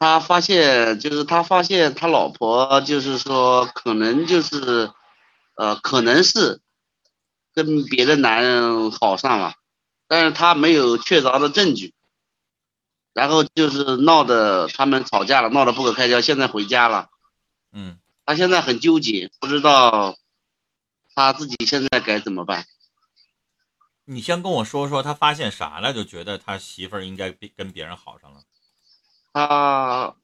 他发现就是他发现他老婆就是说可能就是，呃，可能是跟别的男人好上了，但是他没有确凿的证据。然后就是闹得他们吵架了，闹得不可开交，现在回家了。嗯，他现在很纠结，不知道他自己现在该怎么办。你先跟我说说他发现啥了，就觉得他媳妇儿应该比跟别人好上了。他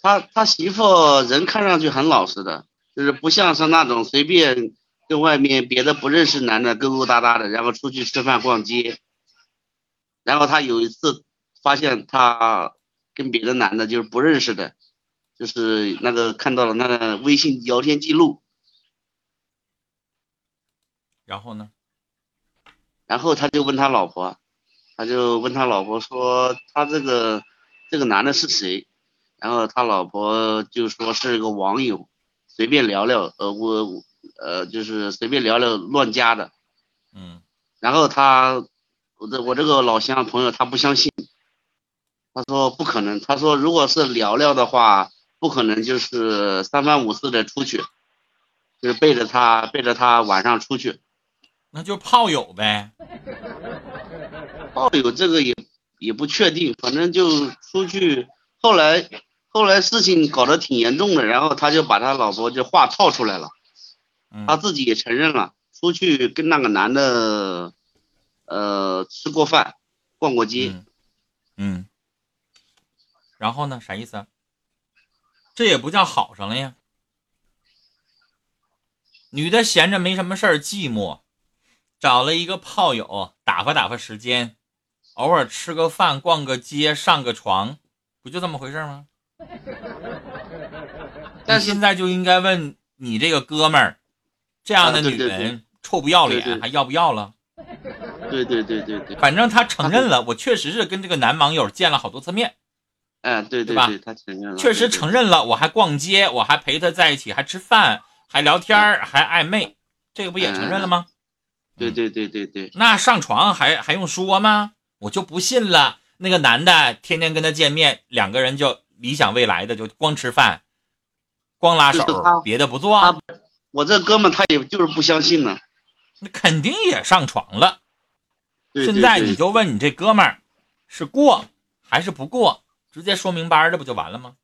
他他媳妇人看上去很老实的，就是不像是那种随便跟外面别的不认识男的勾勾搭搭的，然后出去吃饭逛街。然后他有一次发现他跟别的男的就是不认识的，就是那个看到了那个微信聊天记录，然后呢？然后他就问他老婆，他就问他老婆说他这个这个男的是谁？然后他老婆就说是个网友，随便聊聊，呃，我我呃就是随便聊聊乱加的。嗯然后他我这我这个老乡朋友他不相信，他说不可能，他说如果是聊聊的话，不可能就是三番五次的出去，就是背着他背着他晚上出去。那就炮友呗。炮友这个也也不确定，反正就出去。后来后来事情搞得挺严重的，然后他就把他老婆就话套出来了，嗯他自己也承认了，出去跟那个男的，呃，吃过饭，逛过街。嗯嗯。然后呢？啥意思啊？这也不叫好上了呀。女的闲着没什么事儿，寂寞，找了一个炮友打发打发时间，偶尔吃个饭、逛个街、上个床，不就这么回事吗？但现在就应该问你这个哥们儿，这样的女人臭不要脸，还要不要了？对对对对对，反正他承认了，我确实是跟这个男网友见了好多次面，哎，对对吧他承认了，确实承认了，我还逛街，我还陪他在一起，还吃饭，还聊天儿，还暧昧，这个不也承认了吗？对对对对对，那上床还还用说吗？我就不信了，那个男的天天跟他见面，两个人就理想未来的就光吃饭，光拉手别的不做，我这哥们他也就是不相信呢。那肯定也上床了。现在你就问你这哥们儿是过还是不过，直接说明白儿的不就完了吗？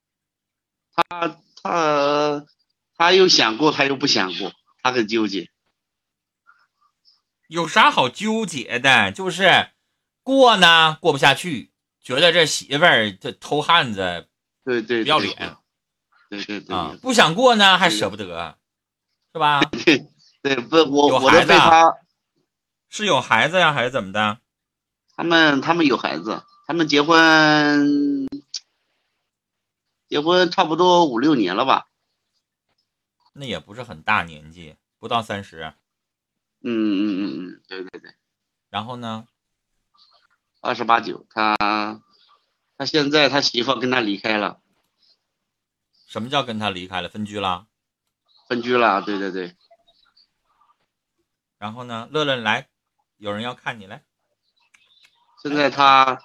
他他他又想过，他又不想过，他很纠结。有啥好纠结的？就是过呢过不下去，觉得这媳妇儿这偷汉子对对，不要脸。对对对啊，不想过呢还舍不得，是吧？对，不，我我都有孩子啊被他是有孩子呀，还是怎么的？他们他们有孩子，他们结婚结婚差不多五六年了吧？那也不是很大年纪，不到三十。嗯嗯嗯嗯，对对对，然后呢？二十八九，他他现在他媳妇跟他离开了，什么叫跟他离开了，分居了？分居了，对对对。然后呢？乐乐来，有人要看你来。现在他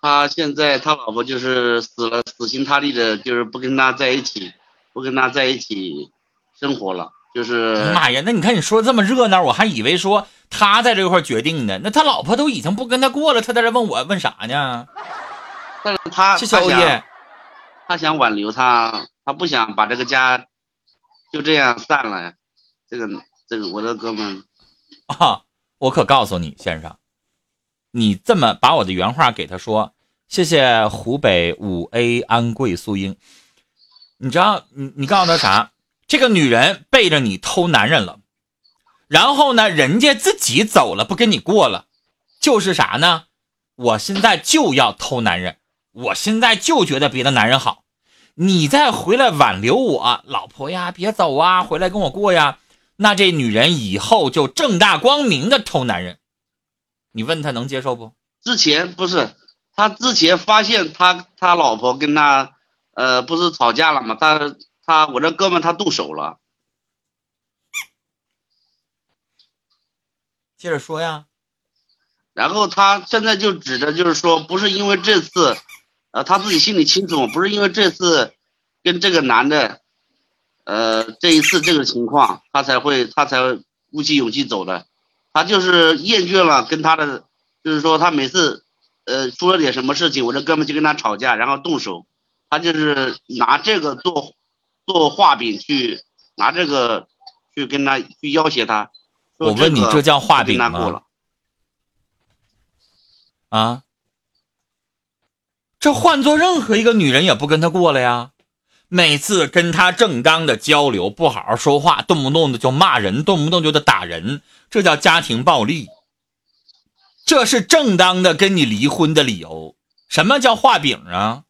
他现在他老婆就是死了死心塌地的，就是不跟他在一起，不跟他在一起生活了，就是妈呀，那你看你说这么热闹，我还以为说他在这块儿决定呢。那他老婆都已经不跟他过了，他在这问我问啥呢？但是他谢谢他想欧耶。他想挽留他，他不想把这个家就这样散了呀。这个这个我的哥们，啊，我可告诉你，先生，你这么把我的原话给他说，谢谢湖北五 A 安贵素英。你知道，你你告诉他啥？这个女人背着你偷男人了，然后呢，人家自己走了，不跟你过了，就是啥呢？我现在就要偷男人，我现在就觉得别的男人好，你再回来挽留我，老婆呀，别走啊，回来跟我过呀。那这女人以后就正大光明的偷男人，你问她能接受不？之前不是他之前发现他他老婆跟他呃不是吵架了吗？他他我这哥们他动手了，接着说呀。然后他现在就指着就是说不是因为这次呃，他自己心里清楚，不是因为这次跟这个男的，呃，这一次这个情况，他才会他才鼓起勇气走的，他就是厌倦了跟他的，就是说他每次，呃，出了点什么事情，我这哥们就跟他吵架，然后动手，他就是拿这个做做画饼去拿这个去跟他去要挟他。我问你，这叫画饼吗？啊？这换做任何一个女人也不跟他过了呀！每次跟他正当的交流，不好好说话，动不动的就骂人，动不动就得打人，这叫家庭暴力。这是正当的跟你离婚的理由。什么叫画饼啊？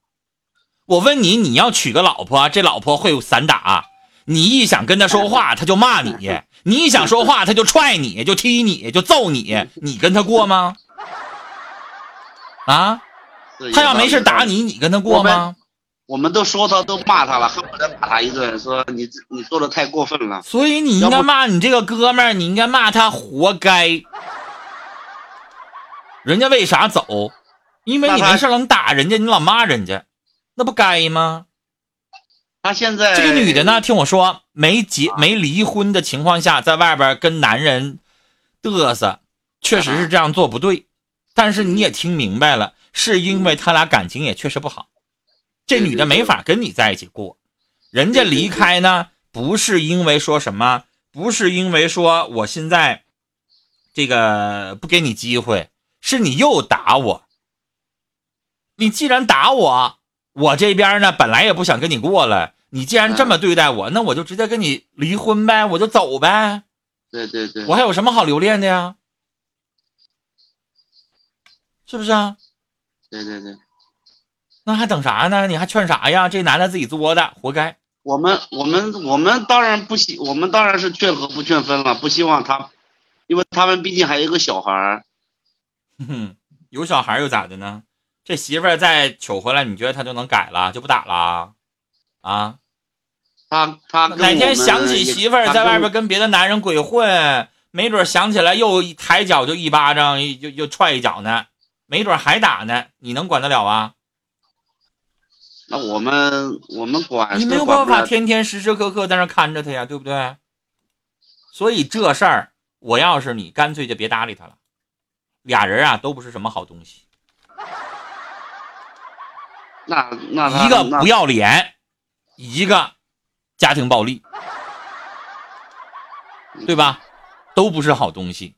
我问你，你要娶个老婆，这老婆会散打，你一想跟他说话，他就骂你；你一想说话，他就踹你，就踢你，就揍你，你跟他过吗？啊？他要没事打你，你跟他过吗？我们都说他，都骂他了，恨不得打他一顿，说你你做的太过分了。所以你应该骂你这个哥们儿，你应该骂他活该。人家为啥走？因为你没事老打人家，你老骂人家，那不该吗？他现在这个女的呢？听我说，没结没离婚的情况下，在外边跟男人嘚瑟，确实是这样做不对。但是你也听明白了。是因为他俩感情也确实不好，这女的没法跟你在一起过。人家离开呢，不是因为说什么，不是因为说我现在这个不给你机会，是你又打我。你既然打我，我这边呢本来也不想跟你过了。你既然这么对待我，那我就直接跟你离婚呗，我就走呗。对对对，我还有什么好留恋的呀？是不是啊？对对对，那还等啥呢？你还劝啥呀？这男的自己作的，活该。我们我们我们当然不希，我们当然是劝和不劝分了，不希望他，因为他们毕竟还有一个小孩儿。哼，有小孩又咋的呢？这媳妇儿再娶回来，你觉得他就能改了，就不打了？啊？他他哪天想起媳妇儿在外边跟别的男人鬼混，没准想起来又抬脚就一巴掌，又又踹一脚呢。没准还打呢，你能管得了啊？那我们我们管，你没有办法天天时时刻刻在那看着他呀，对不对？所以这事儿，我要是你，干脆就别搭理他了。俩人啊，都不是什么好东西。那那一个不要脸，一个家庭暴力，对吧？都不是好东西。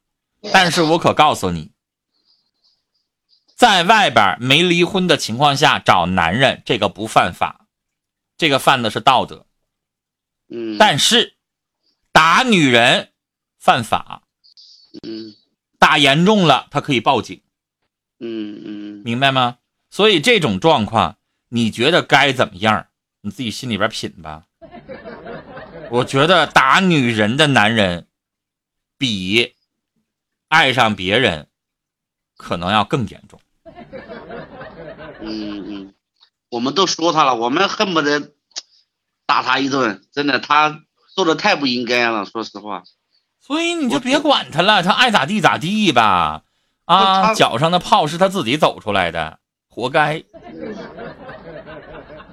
但是我可告诉你。在外边没离婚的情况下找男人，这个不犯法，这个犯的是道德。嗯，但是打女人犯法。嗯，打严重了，他可以报警。嗯嗯，明白吗？所以这种状况，你觉得该怎么样？你自己心里边品吧。我觉得打女人的男人，比爱上别人可能要更严重。嗯嗯，我们都说他了，我们恨不得打他一顿，真的，他做的太不应该了，说实话。所以你就别管他了，他爱咋地咋地吧。啊，脚上的泡是他自己走出来的，活该。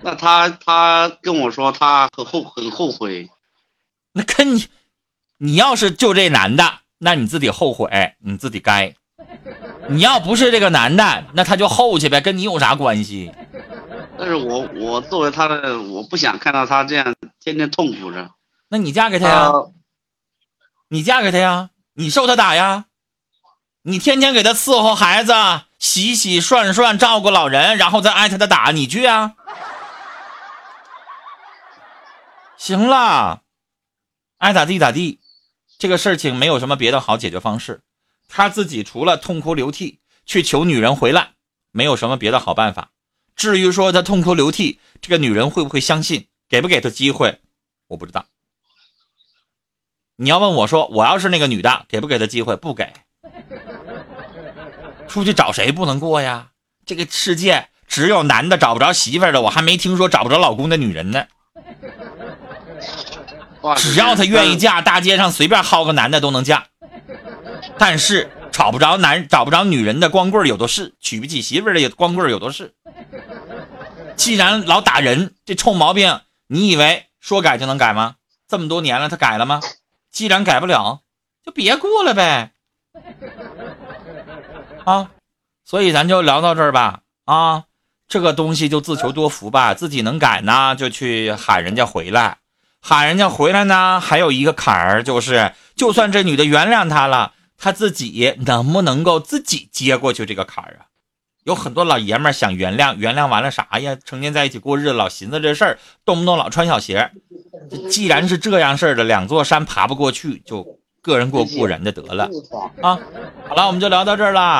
那他他跟我说他很后很后悔。那跟你，你要是就这男的，那你自己后悔，你自己该。你要不是这个男的，那他就后去呗，跟你有啥关系？但是我我作为他的，我不想看到他这样天天痛苦着。那你嫁给他呀？你嫁给他呀？你受他打呀？你天天给他伺候孩子，洗洗涮涮，照顾老人，然后再挨他的打，你去啊？行了，爱咋地咋地，这个事情没有什么别的好解决方式。他自己除了痛哭流涕去求女人回来，没有什么别的好办法。至于说他痛哭流涕，这个女人会不会相信，给不给他机会，我不知道。你要问我说，我要是那个女的，给不给他机会？不给。出去找谁不能过呀？这个世界只有男的找不着媳妇的，我还没听说找不着老公的女人呢。只要她愿意嫁，大街上随便薅个男的都能嫁。但是找不着男找不着女人的光棍有的是，娶不起媳妇的也光棍有的是。既然老打人，这臭毛病，你以为说改就能改吗？这么多年了，他改了吗？既然改不了，就别过了呗。啊，所以咱就聊到这儿吧。啊，这个东西就自求多福吧，自己能改呢，就去喊人家回来。喊人家回来呢，还有一个坎儿，就是就算这女的原谅他了，他自己能不能够自己接过去这个坎儿啊？有很多老爷们想原谅，原谅完了啥呀？成天在一起过日子，老寻思这事儿，动不动老穿小鞋。既然是这样事儿的，两座山爬不过去，就个人过故人的得了啊。好了，我们就聊到这儿了。